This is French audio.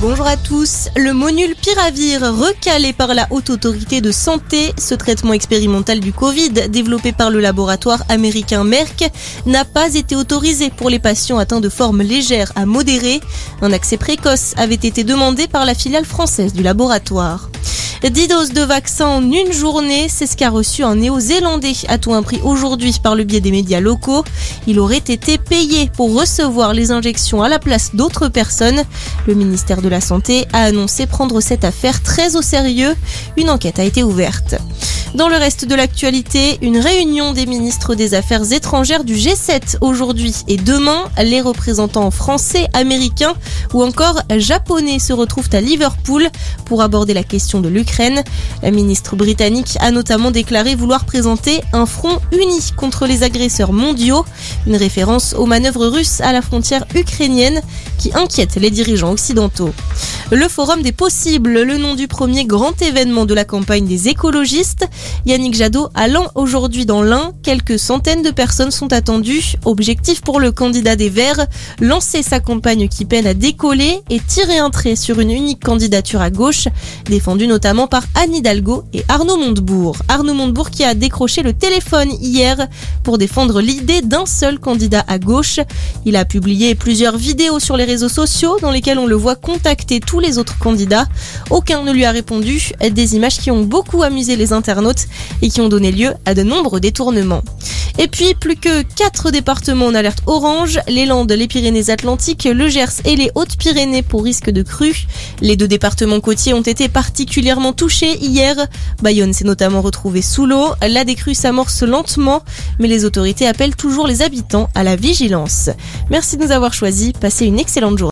Bonjour à tous. Le Monulpiravir, recalé par la Haute Autorité de Santé, ce traitement expérimental du Covid développé par le laboratoire américain Merck, n'a pas été autorisé pour les patients atteints de forme légère à modérée. Un accès précoce avait été demandé par la filiale française du laboratoire. 10 doses de vaccin en une journée, c'est ce qu'a reçu un néo-zélandais à tout un prix aujourd'hui par le biais des médias locaux. Il aurait été payé pour recevoir les injections à la place d'autres personnes. Le ministère de la Santé a annoncé prendre cette affaire très au sérieux. Une enquête a été ouverte. Dans le reste de l'actualité, une réunion des ministres des Affaires étrangères du G7 aujourd'hui et demain. Les représentants français, américains ou encore japonais se retrouvent à Liverpool pour aborder la question de l'Ukraine. La ministre britannique a notamment déclaré vouloir présenter un front uni contre les agresseurs mondiaux, une référence aux manœuvres russes à la frontière ukrainienne qui inquiète les dirigeants occidentaux. Le Forum des possibles, le nom du premier grand événement de la campagne des écologistes. Yannick Jadot allant aujourd'hui dans l'Ain. Quelques centaines de personnes sont attendues. Objectif pour le candidat des Verts, lancer sa campagne qui peine à décoller et tirer un trait sur une unique candidature à gauche, défendue notamment par Anne Hidalgo et Arnaud Montebourg. Arnaud Montebourg qui a décroché le téléphone hier pour défendre l'idée d'un seul candidat à gauche. Il a publié plusieurs vidéos sur les réseaux sociaux dans lesquelles on le voit contacter tous les autres candidats. Aucun ne lui a répondu. Des images qui ont beaucoup amusé les internautes et qui ont donné lieu à de nombreux détournements. Et puis, plus que 4 départements en alerte orange, les Landes, les Pyrénées-Atlantiques, le Gers et les Hautes-Pyrénées pour risque de crue. Les deux départements côtiers ont été particulièrement touchés hier. Bayonne s'est notamment retrouvé sous l'eau. La décrue s'amorce lentement, mais les autorités appellent toujours les habitants à la vigilance. Merci de nous avoir choisis. Passez une excellente journée.